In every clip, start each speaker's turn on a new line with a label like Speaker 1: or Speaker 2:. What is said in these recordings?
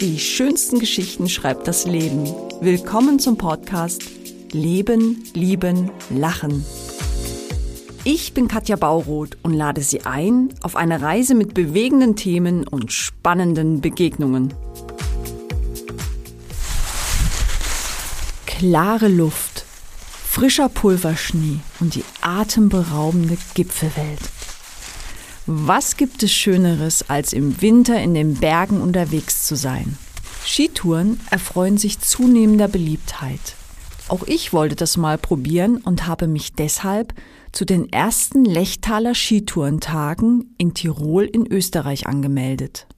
Speaker 1: Die schönsten Geschichten schreibt das Leben. Willkommen zum Podcast Leben, Lieben, Lachen. Ich bin Katja Bauroth und lade Sie ein auf eine Reise mit bewegenden Themen und spannenden Begegnungen. Klare Luft, frischer Pulverschnee und die atemberaubende Gipfelwelt. Was gibt es Schöneres, als im Winter in den Bergen unterwegs zu sein? Skitouren erfreuen sich zunehmender Beliebtheit. Auch ich wollte das mal probieren und habe mich deshalb zu den ersten Lechtaler Skitourentagen in Tirol in Österreich angemeldet.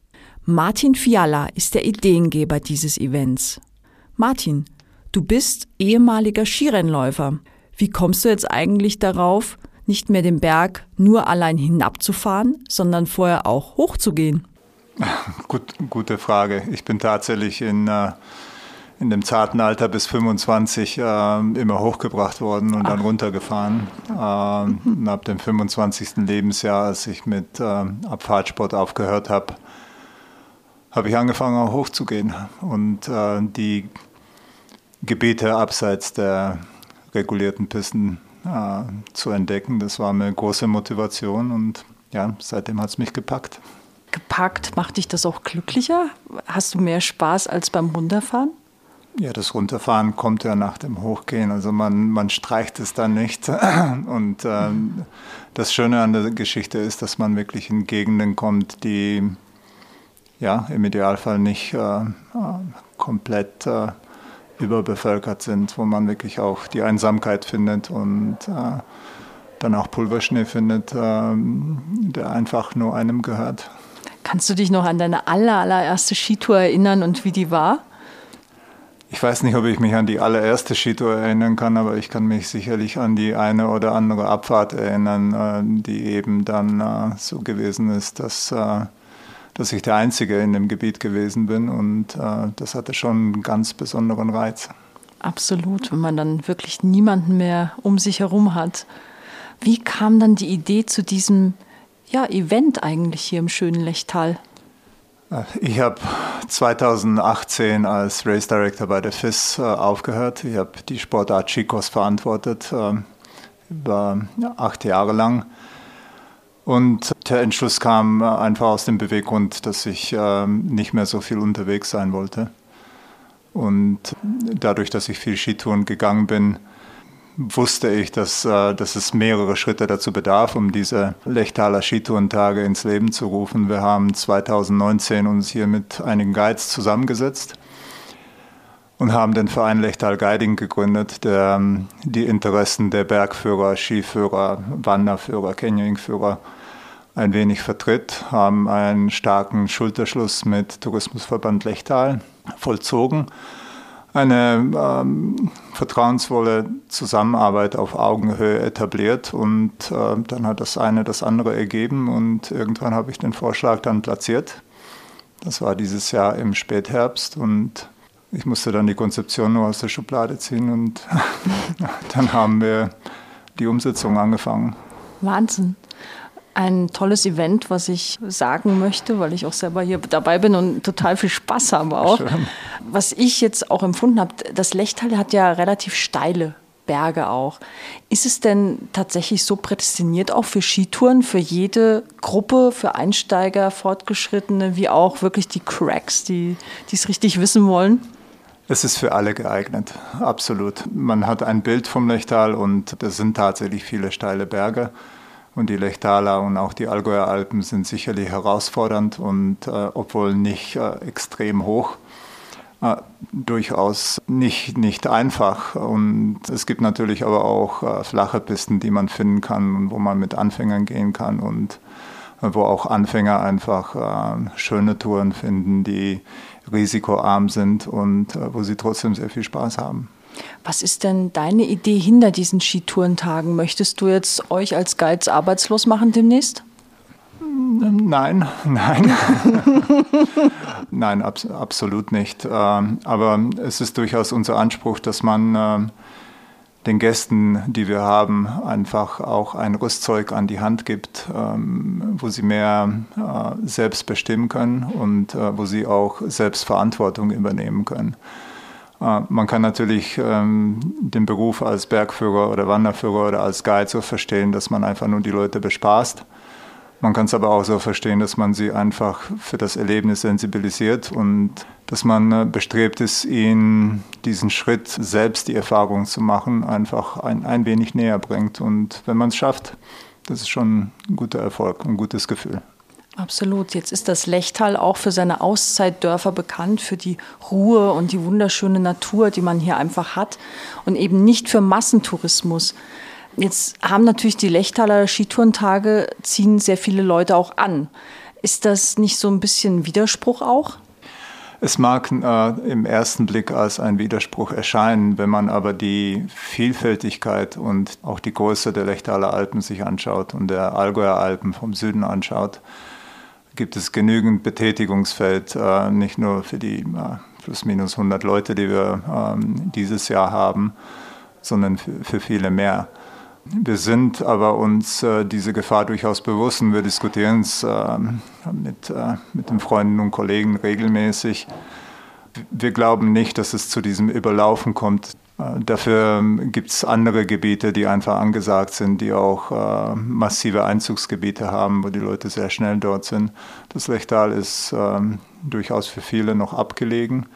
Speaker 1: Martin Fiala ist der Ideengeber dieses Events. Martin, du bist ehemaliger Skirennläufer. Wie kommst du jetzt eigentlich darauf, nicht mehr den Berg nur allein hinabzufahren, sondern vorher auch hochzugehen?
Speaker 2: Gut, gute Frage. Ich bin tatsächlich in, äh, in dem zarten Alter bis 25 äh, immer hochgebracht worden und Ach. dann runtergefahren. Äh, mhm. ab dem 25. Lebensjahr, als ich mit äh, Abfahrtsport aufgehört habe, habe ich angefangen auch hochzugehen. Und die Gebiete abseits der regulierten Pisten äh, zu entdecken. Das war eine große Motivation und ja, seitdem hat es mich gepackt.
Speaker 1: Gepackt, macht dich das auch glücklicher? Hast du mehr Spaß als beim Runterfahren?
Speaker 2: Ja, das Runterfahren kommt ja nach dem Hochgehen. Also man, man streicht es dann nicht. Und äh, das Schöne an der Geschichte ist, dass man wirklich in Gegenden kommt, die ja im Idealfall nicht äh, komplett äh, überbevölkert sind, wo man wirklich auch die Einsamkeit findet und äh, dann auch Pulverschnee findet, äh, der einfach nur einem gehört.
Speaker 1: Kannst du dich noch an deine aller, allererste Skitour erinnern und wie die war?
Speaker 2: Ich weiß nicht, ob ich mich an die allererste Skitour erinnern kann, aber ich kann mich sicherlich an die eine oder andere Abfahrt erinnern, äh, die eben dann äh, so gewesen ist, dass äh, dass ich der Einzige in dem Gebiet gewesen bin und äh, das hatte schon einen ganz besonderen Reiz.
Speaker 1: Absolut, wenn man dann wirklich niemanden mehr um sich herum hat. Wie kam dann die Idee zu diesem ja, Event eigentlich hier im schönen Lechtal?
Speaker 2: Äh, ich habe 2018 als Race Director bei der FIS äh, aufgehört. Ich habe die Sportart Chicos verantwortet, äh, über acht Jahre lang. Und der Entschluss kam einfach aus dem Beweggrund, dass ich ähm, nicht mehr so viel unterwegs sein wollte. Und dadurch, dass ich viel Skitouren gegangen bin, wusste ich, dass, äh, dass es mehrere Schritte dazu bedarf, um diese Lechtaler Skitourentage ins Leben zu rufen. Wir haben 2019 uns hier mit einigen Guides zusammengesetzt und haben den Verein Lechtal Guiding gegründet, der ähm, die Interessen der Bergführer, Skiführer, Wanderführer, Canyoningführer ein wenig vertritt, haben einen starken Schulterschluss mit Tourismusverband Lechtal vollzogen. Eine ähm, vertrauensvolle Zusammenarbeit auf Augenhöhe etabliert und äh, dann hat das eine das andere ergeben und irgendwann habe ich den Vorschlag dann platziert. Das war dieses Jahr im Spätherbst und ich musste dann die Konzeption nur aus der Schublade ziehen und dann haben wir die Umsetzung angefangen.
Speaker 1: Wahnsinn ein tolles Event, was ich sagen möchte, weil ich auch selber hier dabei bin und total viel Spaß habe auch. Schön. Was ich jetzt auch empfunden habe, das Lechtal hat ja relativ steile Berge auch. Ist es denn tatsächlich so prädestiniert auch für Skitouren, für jede Gruppe, für Einsteiger, Fortgeschrittene, wie auch wirklich die Cracks, die es richtig wissen wollen?
Speaker 2: Es ist für alle geeignet, absolut. Man hat ein Bild vom Lechtal und das sind tatsächlich viele steile Berge. Und die Lechtaler und auch die Allgäuer Alpen sind sicherlich herausfordernd und äh, obwohl nicht äh, extrem hoch, äh, durchaus nicht, nicht einfach. Und es gibt natürlich aber auch äh, flache Pisten, die man finden kann wo man mit Anfängern gehen kann und äh, wo auch Anfänger einfach äh, schöne Touren finden, die risikoarm sind und wo sie trotzdem sehr viel Spaß haben.
Speaker 1: Was ist denn deine Idee hinter diesen Skitourentagen? Möchtest du jetzt euch als Guides arbeitslos machen demnächst?
Speaker 2: Nein, nein. nein, abs absolut nicht. Ähm, aber es ist durchaus unser Anspruch, dass man ähm, den Gästen, die wir haben, einfach auch ein Rüstzeug an die Hand gibt, ähm, wo sie mehr äh, selbst bestimmen können und äh, wo sie auch selbst Verantwortung übernehmen können. Äh, man kann natürlich ähm, den Beruf als Bergführer oder Wanderführer oder als Guide so verstehen, dass man einfach nur die Leute bespaßt. Man kann es aber auch so verstehen, dass man sie einfach für das Erlebnis sensibilisiert und dass man äh, bestrebt ist, ihnen diesen Schritt, selbst die Erfahrung zu machen, einfach ein, ein wenig näher bringt. Und wenn man es schafft, das ist schon ein guter Erfolg, ein gutes Gefühl.
Speaker 1: Absolut. Jetzt ist das Lechtal auch für seine Auszeitdörfer bekannt, für die Ruhe und die wunderschöne Natur, die man hier einfach hat und eben nicht für Massentourismus. Jetzt haben natürlich die Lechtaler Skitourentage, ziehen sehr viele Leute auch an. Ist das nicht so ein bisschen Widerspruch auch?
Speaker 2: Es mag äh, im ersten Blick als ein Widerspruch erscheinen, wenn man aber die Vielfältigkeit und auch die Größe der Lechtaler Alpen sich anschaut und der Allgäuer Alpen vom Süden anschaut, gibt es genügend Betätigungsfeld, äh, nicht nur für die äh, plus minus 100 Leute, die wir ähm, dieses Jahr haben, sondern für, für viele mehr. Wir sind aber uns äh, diese Gefahr durchaus bewusst und wir diskutieren es äh, mit, äh, mit den Freunden und Kollegen regelmäßig. Wir glauben nicht, dass es zu diesem Überlaufen kommt. Äh, dafür ähm, gibt es andere Gebiete, die einfach angesagt sind, die auch äh, massive Einzugsgebiete haben, wo die Leute sehr schnell dort sind. Das Lechtal ist ähm, durchaus für viele noch abgelegen.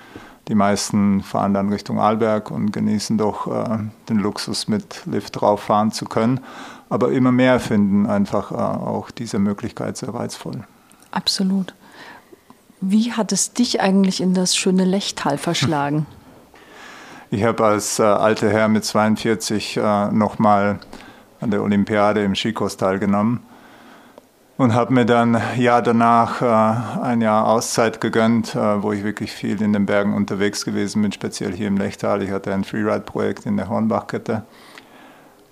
Speaker 2: Die meisten fahren dann Richtung Arlberg und genießen doch äh, den Luxus, mit Lift drauf fahren zu können. Aber immer mehr finden einfach äh, auch diese Möglichkeit sehr reizvoll.
Speaker 1: Absolut. Wie hat es dich eigentlich in das schöne Lechtal verschlagen?
Speaker 2: Ich habe als äh, alter Herr mit 42 äh, nochmal an der Olympiade im Skikurs teilgenommen und habe mir dann Jahr danach äh, ein Jahr Auszeit gegönnt, äh, wo ich wirklich viel in den Bergen unterwegs gewesen bin, speziell hier im Lechtal. Ich hatte ein Freeride-Projekt in der Hornbachkette,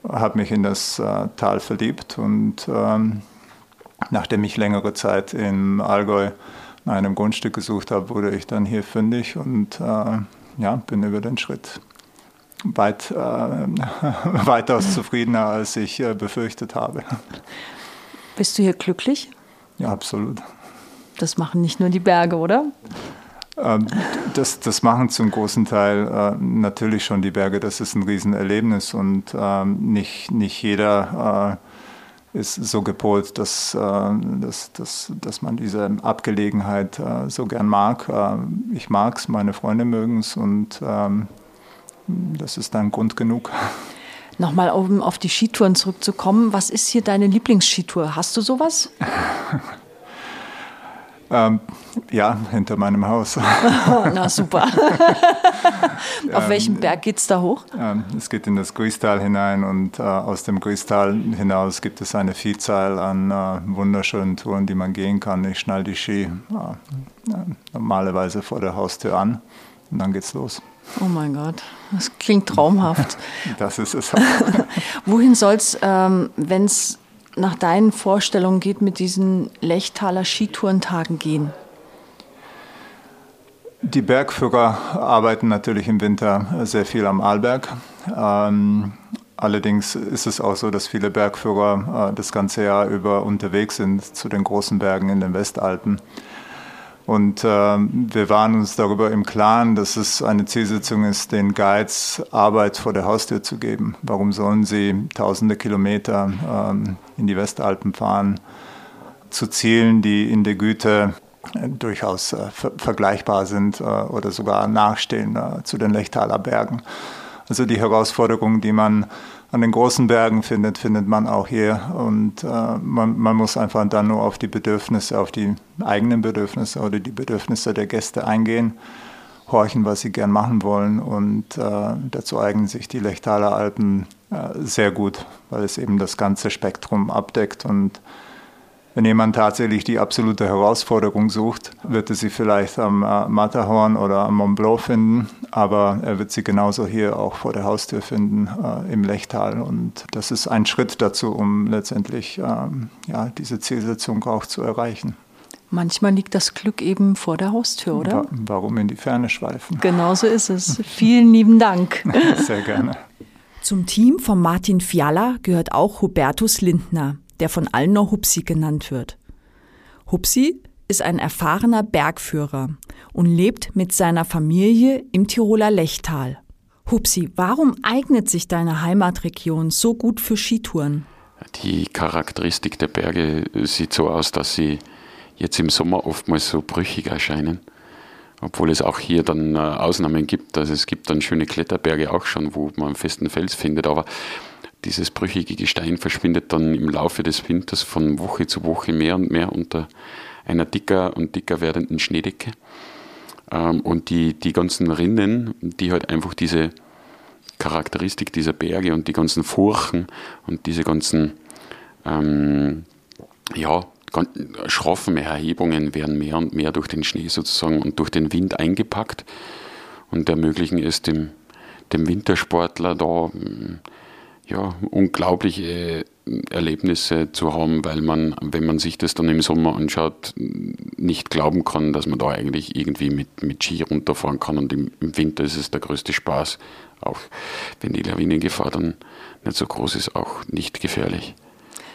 Speaker 2: habe mich in das äh, Tal verliebt und ähm, nachdem ich längere Zeit im Allgäu nach einem Grundstück gesucht habe, wurde ich dann hier fündig und äh, ja, bin über den Schritt weit, äh, weitaus zufriedener, als ich äh, befürchtet habe.
Speaker 1: Bist du hier glücklich?
Speaker 2: Ja, absolut.
Speaker 1: Das machen nicht nur die Berge, oder?
Speaker 2: Ähm, das, das machen zum großen Teil äh, natürlich schon die Berge. Das ist ein Riesenerlebnis und ähm, nicht, nicht jeder äh, ist so gepolt, dass, äh, dass, dass, dass man diese Abgelegenheit äh, so gern mag. Äh, ich mag es, meine Freunde mögen es und ähm, das ist dann Grund genug.
Speaker 1: Nochmal um auf die Skitouren zurückzukommen. Was ist hier deine Lieblingsskitour? Hast du sowas?
Speaker 2: ähm, ja, hinter meinem Haus.
Speaker 1: Na super. auf welchem ähm, Berg geht es da hoch?
Speaker 2: Ähm, es geht in das Grüßtal hinein und äh, aus dem Grüßtal hinaus gibt es eine Vielzahl an äh, wunderschönen Touren, die man gehen kann. Ich schnall die Ski äh, normalerweise vor der Haustür an und dann geht's los.
Speaker 1: Oh mein Gott, das klingt traumhaft.
Speaker 2: das ist es.
Speaker 1: Wohin soll es, ähm, wenn es nach deinen Vorstellungen geht, mit diesen Lechtaler Skitourentagen gehen?
Speaker 2: Die Bergführer arbeiten natürlich im Winter sehr viel am Arlberg. Ähm, allerdings ist es auch so, dass viele Bergführer äh, das ganze Jahr über unterwegs sind zu den großen Bergen in den Westalpen. Und äh, wir waren uns darüber im Klaren, dass es eine Zielsetzung ist, den Guides Arbeit vor der Haustür zu geben. Warum sollen sie tausende Kilometer ähm, in die Westalpen fahren, zu Zielen, die in der Güte äh, durchaus äh, ver vergleichbar sind äh, oder sogar nachstehen äh, zu den Lechtaler Bergen. Also die Herausforderungen, die man an den großen Bergen findet, findet man auch hier. Und äh, man, man, muss einfach dann nur auf die Bedürfnisse, auf die eigenen Bedürfnisse oder die Bedürfnisse der Gäste eingehen, horchen, was sie gern machen wollen. Und äh, dazu eignen sich die Lechtaler Alpen äh, sehr gut, weil es eben das ganze Spektrum abdeckt und wenn jemand tatsächlich die absolute Herausforderung sucht, wird er sie vielleicht am äh, Matterhorn oder am Mont Blanc finden, aber er wird sie genauso hier auch vor der Haustür finden, äh, im Lechtal. Und das ist ein Schritt dazu, um letztendlich ähm, ja, diese Zielsetzung auch zu erreichen.
Speaker 1: Manchmal liegt das Glück eben vor der Haustür, oder?
Speaker 2: Warum in die Ferne schweifen?
Speaker 1: Genauso ist es. Vielen lieben Dank.
Speaker 2: Sehr gerne.
Speaker 1: Zum Team von Martin Fiala gehört auch Hubertus Lindner, der von allen nur Hupsi genannt wird. Hupsi ist ein erfahrener Bergführer und lebt mit seiner Familie im Tiroler Lechtal. Hupsi, warum eignet sich deine Heimatregion so gut für Skitouren?
Speaker 3: Die Charakteristik der Berge sieht so aus, dass sie jetzt im Sommer oftmals so brüchig erscheinen. Obwohl es auch hier dann äh, Ausnahmen gibt. Also es gibt dann schöne Kletterberge auch schon, wo man festen Fels findet. Aber dieses brüchige Gestein verschwindet dann im Laufe des Winters von Woche zu Woche mehr und mehr unter einer dicker und dicker werdenden Schneedecke. Ähm, und die, die ganzen Rinnen, die halt einfach diese Charakteristik dieser Berge und die ganzen Furchen und diese ganzen ähm, ja, schroffen Erhebungen werden mehr und mehr durch den Schnee sozusagen und durch den Wind eingepackt und ermöglichen es dem, dem Wintersportler da ja, unglaubliche Erlebnisse zu haben, weil man, wenn man sich das dann im Sommer anschaut, nicht glauben kann, dass man da eigentlich irgendwie mit, mit Ski runterfahren kann. Und im, im Winter ist es der größte Spaß, auch wenn die Lawinengefahr dann nicht so groß ist, auch nicht gefährlich.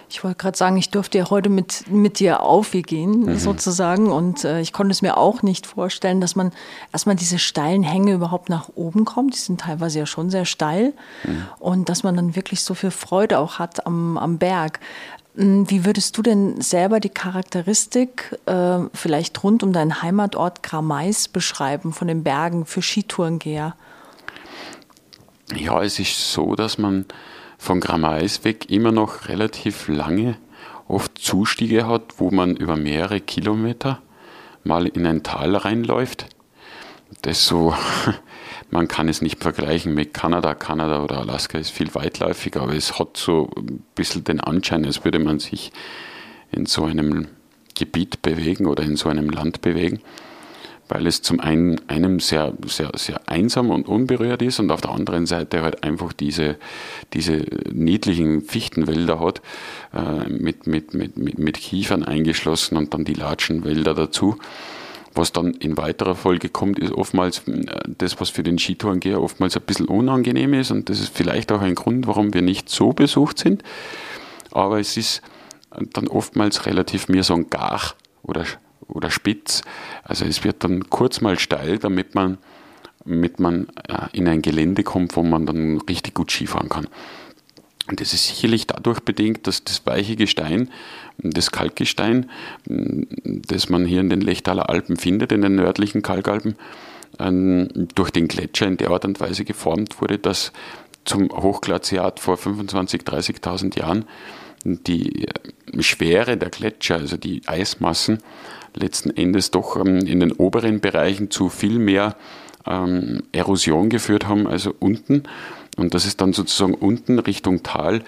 Speaker 1: Ich wollte gerade sagen, ich durfte ja heute mit, mit dir aufgehen, mhm. sozusagen. Und äh, ich konnte es mir auch nicht vorstellen, dass man erstmal diese steilen Hänge überhaupt nach oben kommt. Die sind teilweise ja schon sehr steil. Mhm. Und dass man dann wirklich so viel Freude auch hat am, am Berg. Hm, wie würdest du denn selber die Charakteristik äh, vielleicht rund um deinen Heimatort Gramais beschreiben von den Bergen für Skitourengeher?
Speaker 3: Ja, es ist so, dass man von Gramais weg immer noch relativ lange oft Zustiege hat, wo man über mehrere Kilometer mal in ein Tal reinläuft. Das so, man kann es nicht vergleichen mit Kanada. Kanada oder Alaska ist viel weitläufiger, aber es hat so ein bisschen den Anschein, als würde man sich in so einem Gebiet bewegen oder in so einem Land bewegen weil es zum einen einem sehr, sehr, sehr einsam und unberührt ist und auf der anderen Seite halt einfach diese, diese niedlichen Fichtenwälder hat, äh, mit, mit, mit, mit, mit Kiefern eingeschlossen und dann die Latschenwälder dazu. Was dann in weiterer Folge kommt, ist oftmals äh, das, was für den Skitourengeher oftmals ein bisschen unangenehm ist und das ist vielleicht auch ein Grund, warum wir nicht so besucht sind. Aber es ist dann oftmals relativ mehr so ein Gar oder oder spitz. Also es wird dann kurz mal steil, damit man, damit man äh, in ein Gelände kommt, wo man dann richtig gut Skifahren kann. Und das ist sicherlich dadurch bedingt, dass das weiche Gestein, das Kalkgestein, das man hier in den Lechtaler Alpen findet, in den nördlichen Kalkalpen, ähm, durch den Gletscher in der Art und Weise geformt wurde, dass zum Hochglaziat vor 25.000, 30.000 Jahren die Schwere der Gletscher, also die Eismassen, letzten Endes doch ähm, in den oberen Bereichen zu viel mehr ähm, Erosion geführt haben, also unten. Und dass es dann sozusagen unten Richtung Tal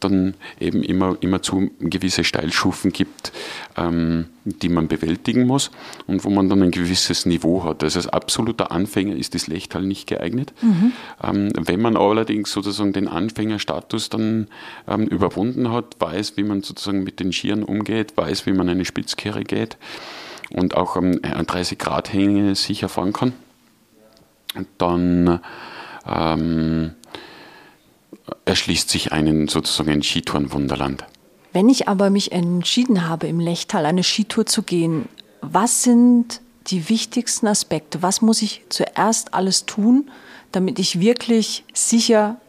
Speaker 3: dann eben immer, immer zu gewisse Steilschufen gibt, ähm, die man bewältigen muss und wo man dann ein gewisses Niveau hat. Also als absoluter Anfänger ist das Lechtal nicht geeignet. Mhm. Ähm, wenn man allerdings sozusagen den Anfängerstatus dann ähm, überwunden hat, weiß, wie man sozusagen mit den Skiern umgeht, weiß, wie man eine Spitzkehre geht und auch ähm, an 30 Grad Hänge sicher fahren kann, dann ähm, erschließt sich einen sozusagen ein Skitourenwunderland.
Speaker 1: Wenn ich aber mich entschieden habe, im Lechtal eine Skitour zu gehen, was sind die wichtigsten Aspekte? Was muss ich zuerst alles tun, damit ich wirklich sicher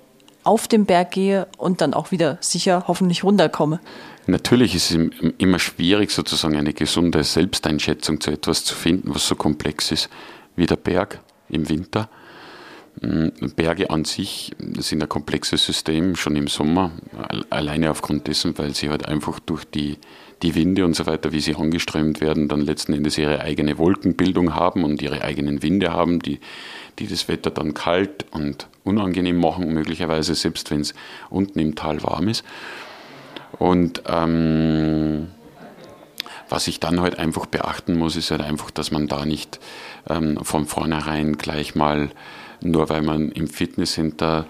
Speaker 1: auf den Berg gehe und dann auch wieder sicher hoffentlich runterkomme?
Speaker 3: Natürlich ist es immer schwierig, sozusagen eine gesunde Selbsteinschätzung zu etwas zu finden, was so komplex ist wie der Berg im Winter. Hm, Berge an sich sind ein komplexes System, schon im Sommer, alleine aufgrund dessen, weil sie halt einfach durch die, die Winde und so weiter, wie sie angeströmt werden, dann letzten Endes ihre eigene Wolkenbildung haben und ihre eigenen Winde haben, die, die das Wetter dann kalt und unangenehm machen, möglicherweise selbst wenn es unten im Tal warm ist. Und ähm, was ich dann halt einfach beachten muss, ist halt einfach, dass man da nicht ähm, von vornherein gleich mal nur weil man im Fitnesscenter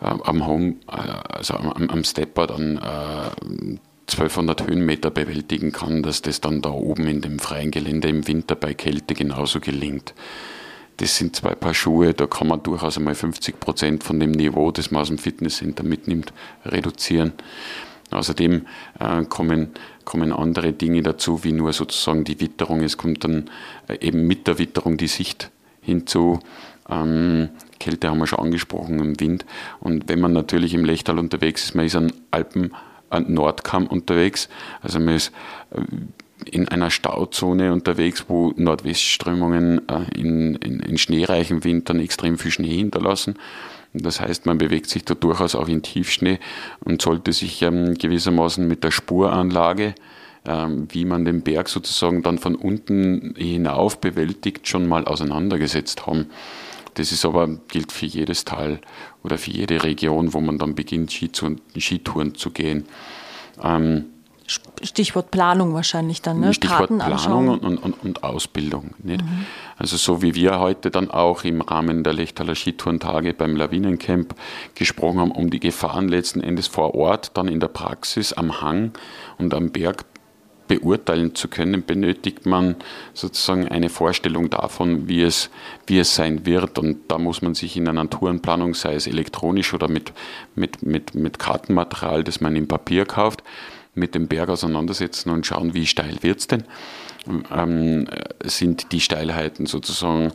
Speaker 3: äh, am Home, äh, also am, am Stepper dann äh, 1200 Höhenmeter bewältigen kann, dass das dann da oben in dem freien Gelände im Winter bei Kälte genauso gelingt. das sind zwei Paar Schuhe, da kann man durchaus einmal 50 Prozent von dem Niveau, das man aus dem Fitnesscenter mitnimmt, reduzieren. Außerdem äh, kommen, kommen andere Dinge dazu, wie nur sozusagen die Witterung. Es kommt dann äh, eben mit der Witterung die Sicht hinzu. Ähm, Kälte haben wir schon angesprochen, im Wind. Und wenn man natürlich im Lechtal unterwegs ist, man ist an Alpen, an Nordkamm unterwegs, also man ist äh, in einer Stauzone unterwegs, wo Nordwestströmungen äh, in, in, in schneereichen Wintern extrem viel Schnee hinterlassen. Das heißt, man bewegt sich da durchaus auch in Tiefschnee und sollte sich ähm, gewissermaßen mit der Spuranlage, ähm, wie man den Berg sozusagen dann von unten hinauf bewältigt, schon mal auseinandergesetzt haben. Das ist aber, gilt für jedes Tal oder für jede Region, wo man dann beginnt, Skitouren zu gehen.
Speaker 1: Ähm, Stichwort Planung wahrscheinlich dann, ne?
Speaker 3: Stichwort Karten Planung und, und, und, Ausbildung. Nicht? Mhm. Also so wie wir heute dann auch im Rahmen der Lechtaler Skitourentage beim Lawinencamp gesprochen haben, um die Gefahren letzten Endes vor Ort dann in der Praxis am Hang und am Berg beurteilen zu können, benötigt man sozusagen eine Vorstellung davon, wie es, wie es sein wird. Und da muss man sich in einer Tourenplanung, sei es elektronisch oder mit, mit, mit, mit Kartenmaterial, das man im Papier kauft, mit dem Berg auseinandersetzen und schauen, wie steil wird es denn. Ähm, sind die Steilheiten sozusagen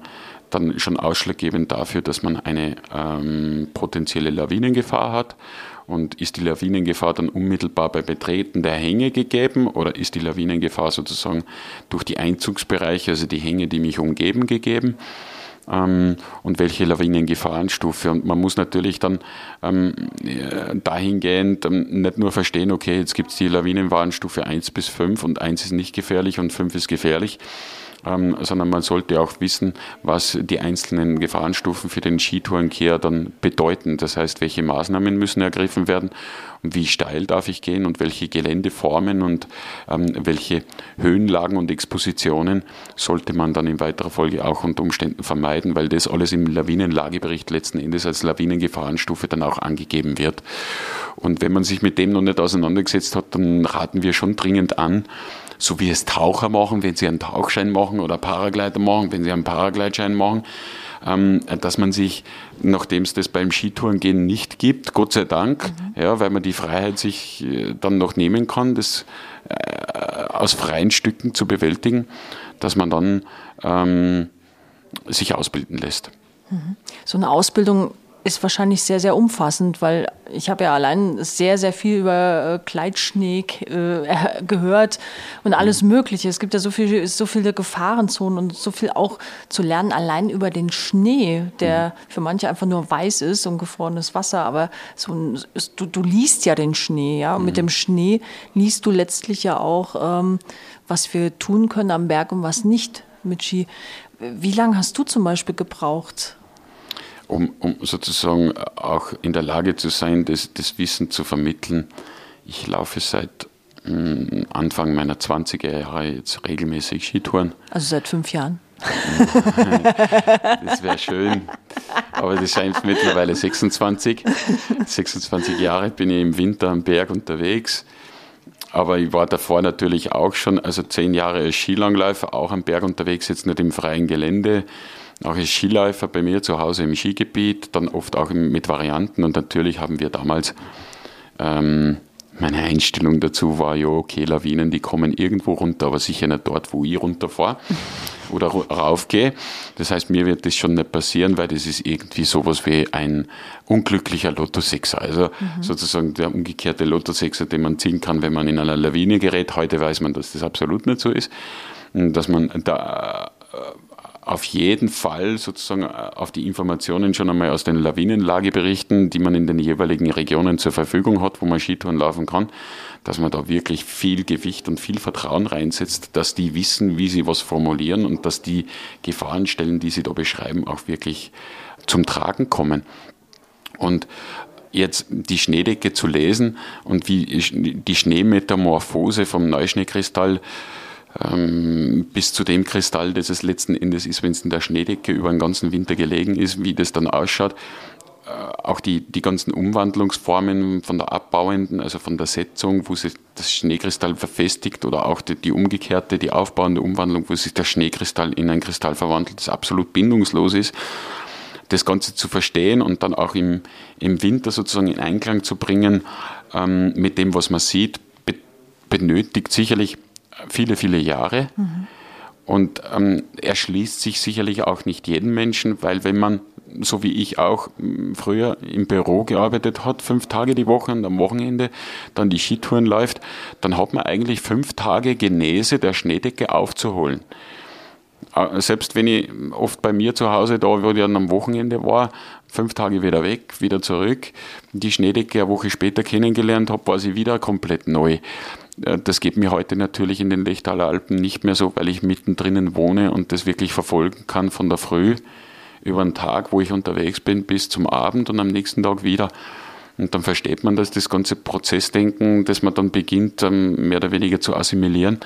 Speaker 3: dann schon ausschlaggebend dafür, dass man eine ähm, potenzielle Lawinengefahr hat? Und ist die Lawinengefahr dann unmittelbar bei Betreten der Hänge gegeben oder ist die Lawinengefahr sozusagen durch die Einzugsbereiche, also die Hänge, die mich umgeben, gegeben? ähm, und welche Lawinengefahrenstufe. Und man muss natürlich dann ähm, dahingehend ähm, nicht nur verstehen, okay, jetzt gibt es die Lawinenwarnstufe 1 bis 5 und 1 ist nicht gefährlich und 5 ist gefährlich, ähm, sondern man sollte auch wissen, was die einzelnen Gefahrenstufen für den Skitourenkehr dann bedeuten. Das heißt, welche Maßnahmen müssen ergriffen werden und wie steil darf ich gehen und welche Geländeformen und ähm, welche Höhenlagen und Expositionen sollte man dann in weiterer Folge auch unter Umständen vermeiden, weil das alles im Lawinenlagebericht letzten Endes als Lawinengefahrenstufe dann auch angegeben wird. Und wenn man sich mit dem noch nicht auseinandergesetzt hat, dann raten wir schon dringend an, so wie es Taucher machen, wenn sie einen Tauchschein machen oder Paraglider machen, wenn sie einen Paraglidschein machen, ähm, dass man sich, nachdem es das beim Skitourengehen nicht gibt, Gott sei Dank, mhm. ja, weil man die Freiheit sich äh, dann noch nehmen kann, das äh, aus freien Stücken zu bewältigen, dass man dann ähm, sich ausbilden lässt.
Speaker 1: Mhm. So eine Ausbildung ist wahrscheinlich sehr, sehr umfassend, weil ich habe ja allein sehr, sehr viel über äh, Kleidschnee äh, gehört und alles mhm. Mögliche. Es gibt ja so, viel, so viele Gefahrenzonen und so viel auch zu lernen, allein über den Schnee, der mhm. für manche einfach nur weiß ist und gefrorenes Wasser, aber so ein, du, du liest ja den Schnee, ja. Und mit mhm. dem Schnee liest du letztlich ja auch, ähm, was wir tun können am Berg und was nicht mit Ski. Wie lange hast du zum Beispiel gebraucht?
Speaker 3: Um, um sozusagen auch in der Lage zu sein, das, das Wissen zu vermitteln. Ich laufe seit hm, Anfang meiner 20er Jahre jetzt regelmäßig Skitouren.
Speaker 1: Also seit fünf Jahren?
Speaker 3: das wäre schön. Aber das scheint mittlerweile 26. 26 Jahre bin ich im Winter am Berg unterwegs. Aber ich war davor natürlich auch schon, also zehn Jahre als Skilangläufer, auch am Berg unterwegs, jetzt nicht im freien Gelände auch als Skiläufer bei mir zu Hause im Skigebiet, dann oft auch mit Varianten und natürlich haben wir damals ähm, meine Einstellung dazu war, ja, okay, Lawinen, die kommen irgendwo runter, aber sicher nicht dort, wo ich runterfahre oder raufgehe. Das heißt, mir wird das schon nicht passieren, weil das ist irgendwie sowas wie ein unglücklicher Lottosechser. Also mhm. sozusagen der umgekehrte Lottosechser, den man ziehen kann, wenn man in einer Lawine gerät. Heute weiß man, dass das absolut nicht so ist. Dass man da auf jeden Fall sozusagen äh, auf die Informationen schon einmal aus den Lawinenlageberichten, die man in den jeweiligen Regionen zur Verfügung hat, wo man Skitouren laufen kann, dass man da wirklich viel Gewicht und viel Vertrauen reinsetzt, dass die wissen, wie sie was formulieren und dass die Gefahrenstellen, die sie da beschreiben, auch wirklich zum Tragen kommen. Und jetzt die Schneedecke zu lesen und wie die Schneemetamorphose vom Neuschneekristall ähm, bis zu dem Kristall, das es letzten Endes ist, wenn es in der Schneedecke über den ganzen Winter gelegen ist, wie das dann ausschaut. Äh, auch die, die ganzen Umwandlungsformen von der abbauenden, also von der Setzung, wo sich das Schneekristall verfestigt oder auch die, die umgekehrte, die aufbauende Umwandlung, wo sich der Schneekristall in ein Kristall verwandelt, das absolut bindungslos ist. Das Ganze zu verstehen und dann auch im, im Winter sozusagen in Einklang zu bringen ähm, mit dem, was man sieht, be benötigt sicherlich viele, viele Jahre. Mhm. Und ähm, erschließt sich sicherlich auch nicht jeden Menschen, weil wenn man so wie ich auch früher im Büro gearbeitet hat, fünf Tage die Woche und am Wochenende dann die Skitouren läuft, dann hat man eigentlich fünf Tage Genese der Schneedecke aufzuholen. Äh, selbst wenn ich oft bei mir zu Hause da, wo ich dann am Wochenende war, fünf Tage wieder weg, wieder zurück, die Schneedecke eine Woche später kennengelernt habe, war sie wieder komplett neu. Äh, das geht mir heute natürlich in den Lechtaler Alpen nicht mehr so, weil ich mittendrin wohne und das wirklich verfolgen kann von der Früh über einen Tag, wo ich unterwegs bin, bis zum Abend und am nächsten Tag wieder. Und dann versteht man, dass das ganze Prozessdenken, das man dann beginnt, ähm, mehr oder weniger zu assimilieren,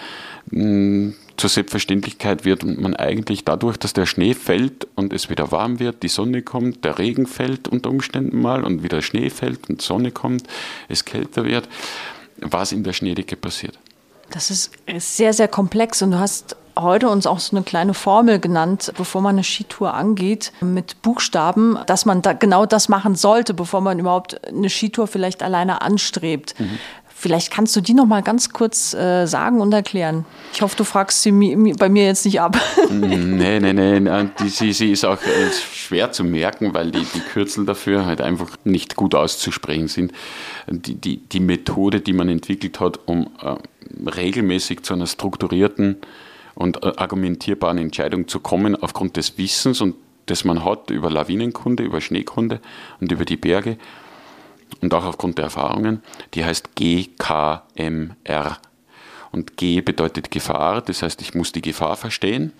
Speaker 3: mm, zur Selbstverständlichkeit wird und man eigentlich dadurch, dass der Schnee fällt und es wieder warm wird, die Sonne kommt, der Regen fällt unter Umständen mal und wieder Schnee fällt und Sonne kommt, es kälter wird, was in der Schneedecke passiert.
Speaker 1: Das ist sehr, sehr komplex und du hast heute uns auch so eine kleine Formel genannt, bevor man eine Skitour angeht, mit Buchstaben, dass man da genau das machen sollte, bevor man überhaupt eine Skitour vielleicht alleine anstrebt. Mhm. Vielleicht kannst du die noch mal ganz kurz äh, sagen und erklären. Ich hoffe, du fragst sie mi bei mir jetzt nicht ab.
Speaker 3: Mm, nee, nee, nee. Die, sie, sie ist auch äh, schwer zu merken, weil die, die Kürzel dafür halt einfach nicht gut auszusprechen sind. Die, die, die Methode, die man entwickelt hat, um äh, regelmäßig zu einer strukturierten und äh, argumentierbaren Entscheidung zu kommen aufgrund des Wissens und das man hat über Lawinenkunde, über Schneekunde und über die Berge und auch aufgrund der Erfahrungen, die heißt GKMR. Und G bedeutet Gefahr, das heißt, ich muss die Gefahr verstehen.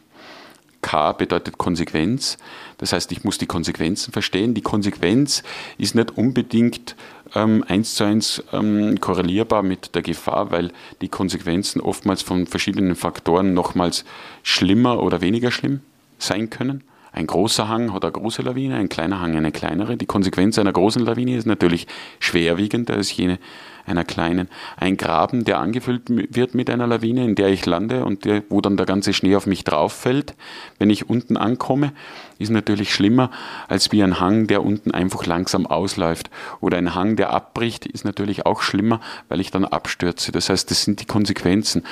Speaker 3: K bedeutet Konsequenz, das heißt, ich muss die Konsequenzen verstehen. Die Konsequenz ist nicht unbedingt ähm, eins zu eins ähm, korrelierbar mit der Gefahr, weil die Konsequenzen oftmals von verschiedenen Faktoren nochmals schlimmer oder weniger schlimm sein können. Ein großer Hang hat eine große Lawine, ein kleiner Hang eine kleinere. Die Konsequenz einer großen Lawine ist natürlich schwerwiegender als jene einer kleinen. Ein Graben, der angefüllt wird mit einer Lawine, in der ich lande und der, wo dann der ganze Schnee auf mich drauf fällt, wenn ich unten ankomme, ist natürlich schlimmer als wie ein Hang, der unten einfach langsam ausläuft. Oder ein Hang, der abbricht, ist natürlich auch schlimmer, weil ich dann abstürze. Das heißt, das sind die Konsequenzen.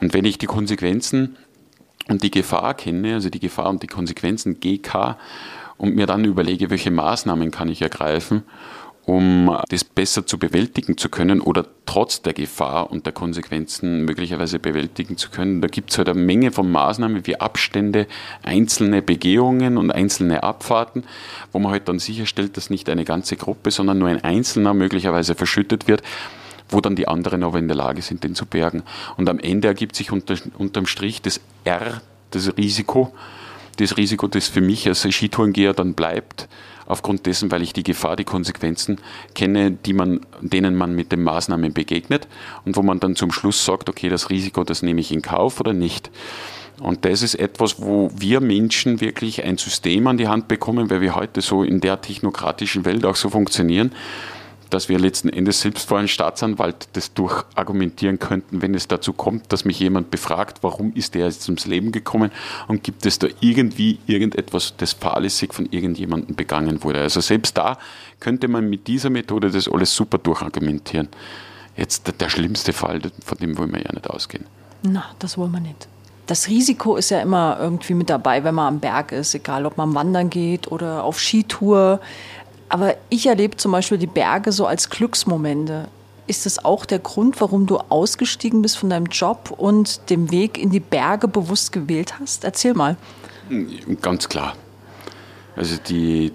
Speaker 3: Und wenn ich die Konsequenzen und die Gefahr kenne, also die Gefahr und die Konsequenzen GK, und mir dann überlege, welche Maßnahmen kann ich ergreifen, um das besser zu bewältigen zu können oder trotz der Gefahr und der Konsequenzen möglicherweise bewältigen zu können. Da gibt es halt eine Menge von Maßnahmen wie Abstände, einzelne Begehungen und einzelne Abfahrten, wo man halt dann sicherstellt, dass nicht eine ganze Gruppe, sondern nur ein Einzelner möglicherweise verschüttet wird wo dann die anderen aber in der Lage sind, den zu bergen. Und am Ende ergibt sich unter, unterm Strich das R, das Risiko, das Risiko, das für mich als Skitourengeher dann bleibt, aufgrund dessen, weil ich die Gefahr, die Konsequenzen kenne, die man, denen man mit den Maßnahmen begegnet und wo man dann zum Schluss sagt, okay, das Risiko, das nehme ich in Kauf oder nicht. Und das ist etwas, wo wir Menschen wirklich ein System an die Hand bekommen, weil wir heute so in der technokratischen Welt auch so funktionieren, dass wir letzten Endes selbst vor einem Staatsanwalt das durchargumentieren könnten, wenn es dazu kommt, dass mich jemand befragt, warum ist der jetzt ums Leben gekommen und gibt es da irgendwie irgendetwas, das fahrlässig von irgendjemandem begangen wurde. Also selbst da könnte man mit dieser Methode das alles super durchargumentieren. Jetzt der, schlimmste Fall, von dem wollen wir ja nicht ausgehen.
Speaker 1: Na, das wollen wir nicht. Das Risiko ist ja immer irgendwie mit dabei, wenn man am Berg ist, egal ob man wandern geht oder auf Skitour. Aber ich erlebe zum Beispiel die Berge so als Glücksmomente. Ist das auch der Grund, warum du ausgestiegen bist von deinem Job und den Weg in die Berge bewusst gewählt hast? Erzähl mal.
Speaker 3: Ganz klar. Also die,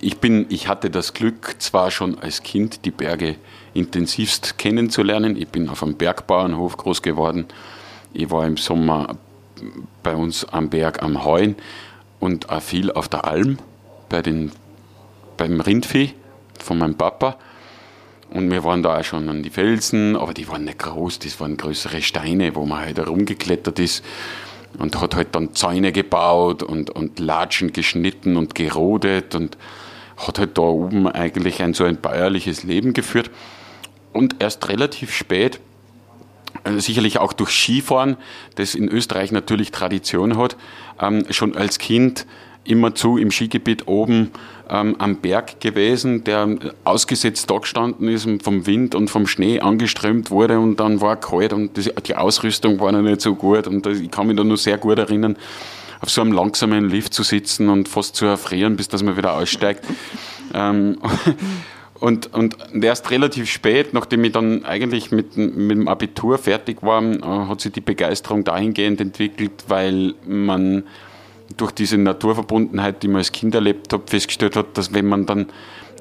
Speaker 3: ich bin, ich hatte das Glück, zwar schon als Kind die Berge intensivst kennenzulernen. Ich bin auf einem Bergbauernhof groß geworden. Ich war im Sommer bei uns am Berg am Heuen und auch viel auf der Alm bei den beim Rindvieh von meinem Papa. Und wir waren da auch schon an die Felsen, aber die waren nicht groß, das waren größere Steine, wo man halt herumgeklettert ist und hat halt dann Zäune gebaut und, und Latschen geschnitten und gerodet und hat halt da oben eigentlich ein so ein bäuerliches Leben geführt und erst relativ spät äh, sicherlich auch durch Skifahren, das in Österreich natürlich Tradition hat, ähm, schon als Kind immerzu im Skigebiet oben ähm, am Berg gewesen, der ausgesetzt da gestanden ist und vom Wind und vom Schnee angeströmt wurde und dann war kalt und das, die Ausrüstung war noch nicht so gut und ich kann mich da nur sehr gut erinnern, auf so einem langsamen Lift zu sitzen und fast zu erfrieren, bis dass man wieder aussteigt. Ähm, Und, und erst relativ spät, nachdem ich dann eigentlich mit, mit dem Abitur fertig war, äh, hat sich die Begeisterung dahingehend entwickelt, weil man durch diese Naturverbundenheit, die man als Kind erlebt hat, festgestellt hat, dass wenn man dann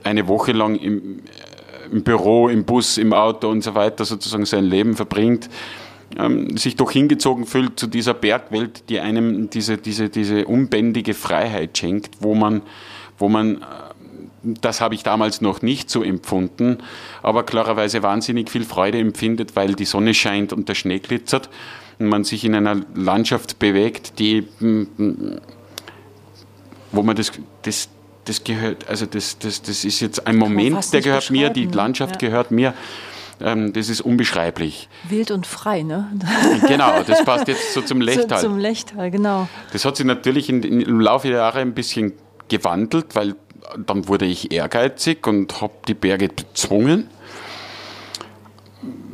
Speaker 3: eine Woche lang im, äh, im Büro, im Bus, im Auto und so weiter sozusagen sein Leben verbringt, ähm, sich doch hingezogen fühlt zu dieser Bergwelt, die einem diese, diese, diese unbändige Freiheit schenkt, wo man, wo man äh, das habe ich damals noch nicht so empfunden, aber klarerweise wahnsinnig viel Freude empfindet, weil die Sonne scheint und der Schnee glitzert man sich in einer Landschaft bewegt, die, mm, wo man das, das, das gehört, also das, das, das ist jetzt ein Moment, der gehört mir, die Landschaft ja. gehört mir. Ähm, das ist unbeschreiblich.
Speaker 1: Wild und frei, ne?
Speaker 3: Genau, das passt jetzt so zum Lechtal.
Speaker 1: zum Lechtal, genau.
Speaker 3: Das hat sich natürlich in, in, im Laufe der Jahre ein bisschen gewandelt, weil dann wurde ich ehrgeizig und habe die Berge bezwungen.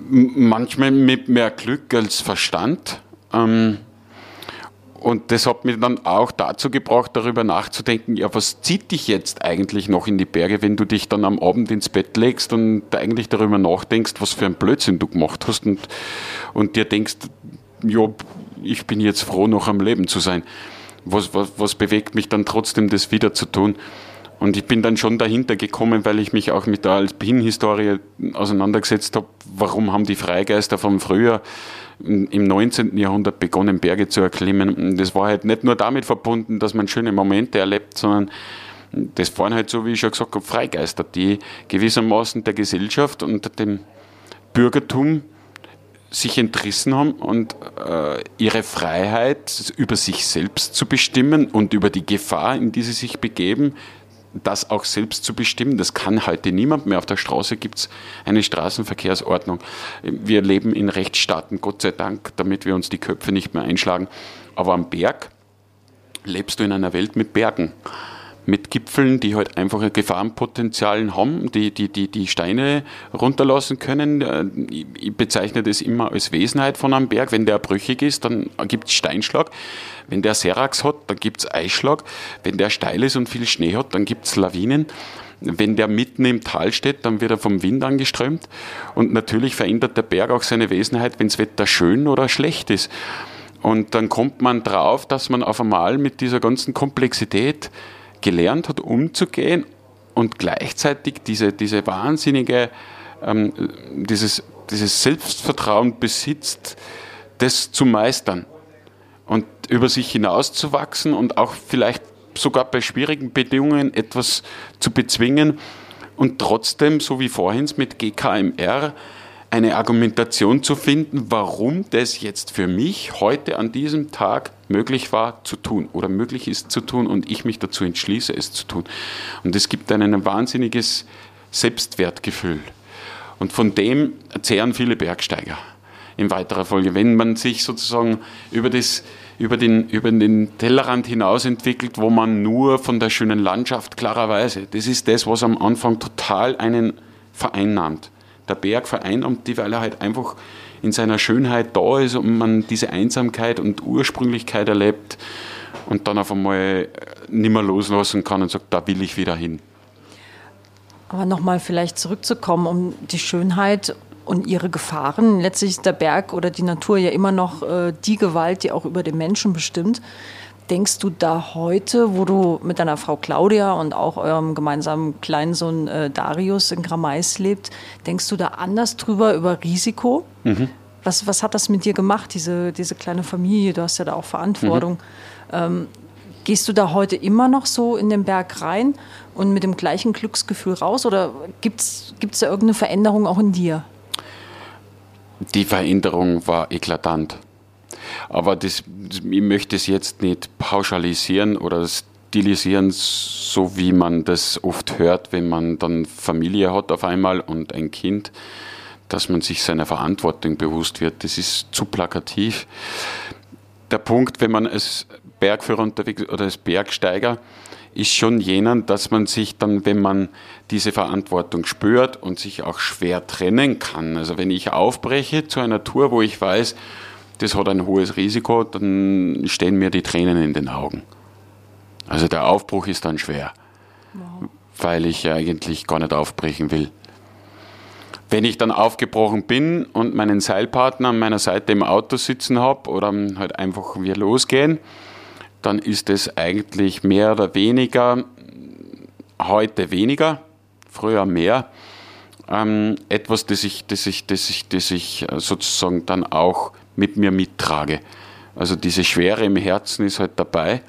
Speaker 3: Manchmal mit mehr Glück als Verstand. Ähm, und das hat mich dann auch dazu gebracht, darüber nachzudenken, ja, was zieht dich jetzt eigentlich noch in die Berge, wenn du dich dann am Abend ins Bett legst und eigentlich darüber nachdenkst, was für ein Blödsinn du gemacht hast und, und dir denkst, ja, ich bin jetzt froh, noch am Leben zu sein. Was, was, was bewegt mich dann trotzdem, das wieder zu tun? Und ich bin dann schon dahinter gekommen, weil ich mich auch mit der Alpin-Historie auseinandergesetzt habe. Warum haben die Freigeister vom Frühjahr im 19. Jahrhundert begonnen, Berge zu erklimmen? Das war halt nicht nur damit verbunden, dass man schöne Momente erlebt, sondern das waren halt so, wie ich schon gesagt habe, Freigeister, die gewissermaßen der Gesellschaft und dem Bürgertum sich entrissen haben und äh, ihre Freiheit über sich selbst zu bestimmen und über die Gefahr, in die sie sich begeben, das auch selbst zu bestimmen. Das kann heute niemand mehr. Auf der Straße gibt es eine Straßenverkehrsordnung. Wir leben in Rechtsstaaten, Gott sei Dank, damit wir uns die Köpfe nicht mehr einschlagen. Aber am Berg lebst du in einer Welt mit Bergen mit Gipfeln, die halt einfach ein Gefahrenpotenzial haben, die, die, die, die Steine runterlassen können. Äh, ich bezeichne das immer als Wesenheit von einem Berg. Wenn der brüchig ist, dann gibt es Steinschlag. Wenn der Serax hat, dann gibt es Eisschlag. Wenn der steil ist und viel Schnee hat, dann gibt es Lawinen. Wenn der mitten im Tal steht, dann wird er vom Wind angeströmt. Und natürlich verändert der Berg auch seine Wesenheit, wenn das Wetter schön oder schlecht ist. Und dann kommt man drauf, dass man auf einmal mit dieser ganzen Komplexität gelernt hat, umzugehen und gleichzeitig diese, diese wahnsinnige, ähm, dieses, dieses Selbstvertrauen besitzt, das zu meistern und über sich hinauszuwachsen und auch vielleicht sogar bei schwierigen Bedingungen etwas zu bezwingen. Und trotzdem, so wie vorhin mit GKMR, eine Argumentation zu finden, warum das jetzt für mich heute an diesem Tag möglich war zu tun oder möglich ist zu tun und ich mich dazu entschließe, es zu tun. Und es gibt dann ein wahnsinniges Selbstwertgefühl. Und von dem zehren viele Bergsteiger in weiterer Folge. Wenn man sich sozusagen über, das, über, den, über den Tellerrand hinaus entwickelt, wo man nur von der schönen Landschaft klarerweise, das ist das, was am Anfang total einen vereinnahmt. Der Berg vereinnahmt die, weil er halt einfach in seiner Schönheit da ist und man diese Einsamkeit und Ursprünglichkeit erlebt und dann auf einmal mehr loslassen kann und sagt, da will ich wieder hin.
Speaker 1: Aber nochmal vielleicht zurückzukommen, um die Schönheit und ihre Gefahren. Letztlich ist der Berg oder die Natur ja immer noch äh, die Gewalt, die auch über den Menschen bestimmt. Denkst du da heute, wo du mit deiner Frau Claudia und auch eurem gemeinsamen Kleinsohn äh, Darius in Gramais lebt, denkst du da anders drüber über Risiko? Mhm. Was, was hat das mit dir gemacht, diese, diese kleine Familie? Du hast ja da auch Verantwortung. Mhm. Ähm, gehst du da heute immer noch so in den Berg rein und mit dem gleichen Glücksgefühl raus? Oder gibt es da irgendeine Veränderung auch in dir?
Speaker 3: Die Veränderung war eklatant. Aber das, ich möchte es jetzt nicht pauschalisieren oder stilisieren, so wie man das oft hört, wenn man dann Familie hat auf einmal und ein Kind, dass man sich seiner Verantwortung bewusst wird. Das ist zu plakativ. Der Punkt, wenn man als Bergführer unterwegs oder als Bergsteiger ist schon jener, dass man sich dann, wenn man diese Verantwortung spürt und sich auch schwer trennen kann. Also wenn ich aufbreche zu einer Tour, wo ich weiß, das hat ein hohes Risiko, dann stehen mir die Tränen in den Augen. Also der Aufbruch ist dann schwer, wow. weil ich eigentlich gar nicht aufbrechen will. Wenn ich dann aufgebrochen bin und meinen Seilpartner an meiner Seite im Auto sitzen habe oder halt einfach wir losgehen, dann ist es eigentlich mehr oder weniger, heute weniger, früher mehr, ähm, etwas, das ich, das, ich, das, ich, das ich sozusagen dann auch mit mir mittrage. Also diese Schwere im Herzen ist halt dabei.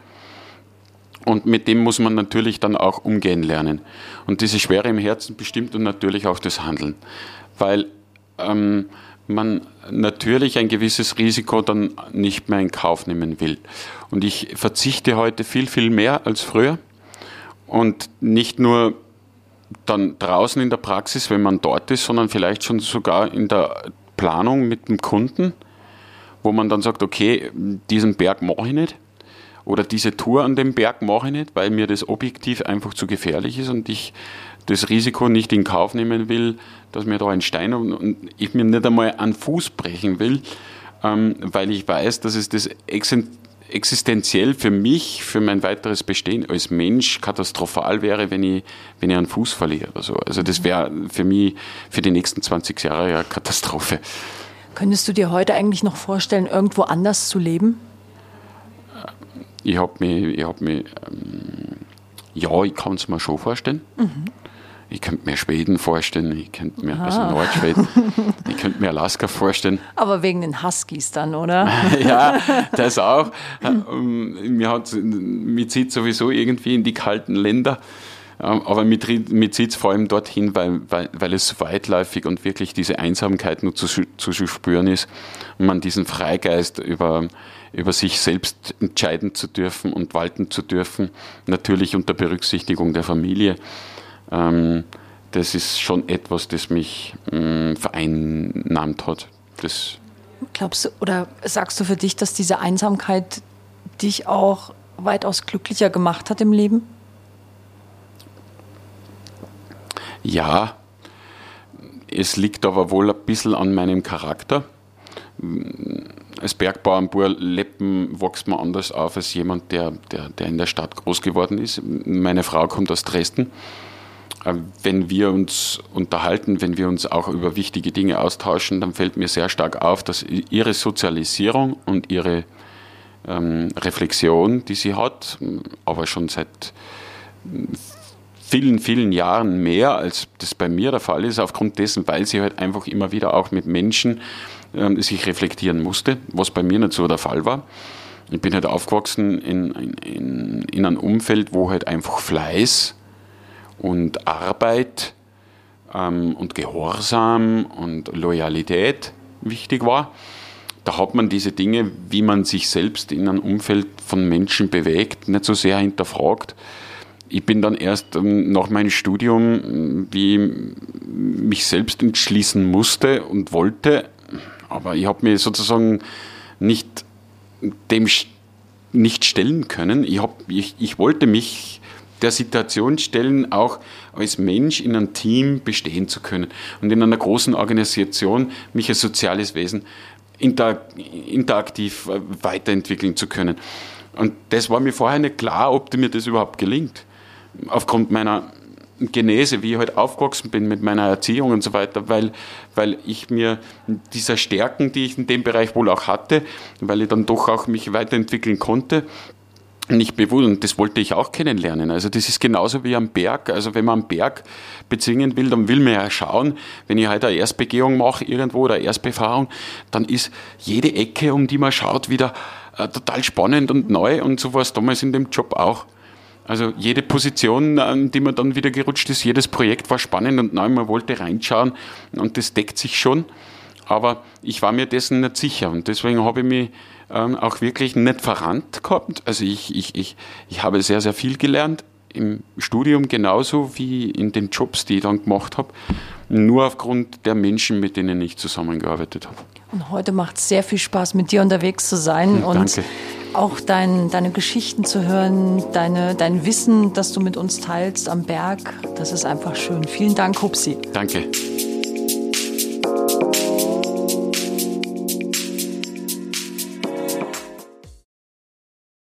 Speaker 3: Und mit dem muss man natürlich dann auch umgehen lernen. Und diese Schwere im Herzen bestimmt und natürlich auch das Handeln. Weil ähm, man natürlich ein gewisses Risiko dann nicht mehr in Kauf nehmen will. Und ich verzichte heute viel, viel mehr als früher. Und nicht nur dann draußen in der Praxis, wenn man dort ist, sondern vielleicht schon sogar in der Planung mit dem Kunden, wo man dann sagt, okay, diesen Berg mache ich nicht oder diese Tour an dem Berg mache ich nicht, weil mir das objektiv einfach zu gefährlich ist und ich das Risiko nicht in Kauf nehmen will, dass mir da ein Stein und ich mir nicht einmal einen Fuß brechen will, ähm, weil ich weiß, dass es das existenziell für mich, für mein weiteres Bestehen als Mensch katastrophal wäre, wenn ich, wenn ich einen Fuß verliere oder so. Also das wäre für mich für die nächsten 20 Jahre eine Katastrophe.
Speaker 1: Könntest du dir heute eigentlich noch vorstellen, irgendwo anders zu leben?
Speaker 3: Ich habe mich, ich hab mich ähm, ja, ich kann es mir schon vorstellen. Mhm. Ich könnte mir Schweden vorstellen, ich könnte mir, also Nordschweden, ich könnte mir Alaska vorstellen.
Speaker 1: Aber wegen den Huskies dann, oder?
Speaker 3: ja, das auch. Ähm, mir, hat, mir zieht sowieso irgendwie in die kalten Länder. Ähm, aber mir, mir zieht es vor allem dorthin, weil, weil, weil es weitläufig und wirklich diese Einsamkeit nur zu, zu spüren ist und man diesen Freigeist über, über sich selbst entscheiden zu dürfen und walten zu dürfen, natürlich unter Berücksichtigung der Familie. Ähm, das ist schon etwas, das mich ähm, vereinnahmt hat. Das
Speaker 1: Glaubst du oder sagst du für dich, dass diese Einsamkeit dich auch weitaus glücklicher gemacht hat im Leben?
Speaker 3: Ja, es liegt aber wohl ein bisschen an meinem Charakter. Als Bergbauernbauer Leppen wächst man anders auf als jemand, der, der, der in der Stadt groß geworden ist. Meine Frau kommt aus Dresden. Äh, wenn wir uns unterhalten, wenn wir uns auch über wichtige Dinge austauschen, dann fällt mir sehr stark auf, dass ihre Sozialisierung und ihre ähm, Reflexion, die sie hat, aber schon seit vielen, vielen Jahren mehr, als das bei mir der Fall ist, aufgrund dessen, weil sie halt einfach immer wieder auch mit Menschen ähm, sich reflektieren musste, was bei mir nicht so der Fall war. Ich bin halt aufgewachsen in, in, in einem Umfeld, wo halt einfach Fleiß und Arbeit ähm, und Gehorsam und Loyalität wichtig war. Da hat man diese Dinge, wie man sich selbst in einem Umfeld von Menschen bewegt, nicht so sehr hinterfragt. Ich bin dann erst ähm, nach meinem Studium, wie mich selbst entschließen musste und wollte, aber ich habe mir sozusagen nicht dem nicht stellen können. Ich, hab, ich, ich wollte mich der Situation stellen, auch als Mensch in einem Team bestehen zu können und in einer großen Organisation mich als soziales Wesen interaktiv äh, weiterentwickeln zu können. Und das war mir vorher nicht klar, ob mir das überhaupt gelingt. Aufgrund meiner Genese, wie ich halt aufgewachsen bin mit meiner Erziehung und so weiter, weil, weil ich mir dieser Stärken, die ich in dem Bereich wohl auch hatte, weil ich dann doch auch mich weiterentwickeln konnte, nicht bewusst und das wollte ich auch kennenlernen. Also das ist genauso wie am Berg. Also wenn man am Berg bezwingen will, dann will man ja schauen, wenn ich heute eine Erstbegehung mache irgendwo oder Erstbefahrung, dann ist jede Ecke, um die man schaut, wieder äh, total spannend und neu und so war es damals in dem Job auch. Also jede Position, an die man dann wieder gerutscht ist, jedes Projekt war spannend und neu, man wollte reinschauen und das deckt sich schon. Aber ich war mir dessen nicht sicher und deswegen habe ich mich ähm, auch wirklich nicht verrannt kommt. Also ich, ich, ich, ich habe sehr, sehr viel gelernt im Studium genauso wie in den Jobs, die ich dann gemacht habe, nur aufgrund der Menschen, mit denen ich zusammengearbeitet habe.
Speaker 1: Und heute macht es sehr viel Spaß, mit dir unterwegs zu sein hm, und danke. Auch dein, deine Geschichten zu hören, deine, dein Wissen, das du mit uns teilst am Berg. Das ist einfach schön. Vielen Dank, Hupsi.
Speaker 3: Danke.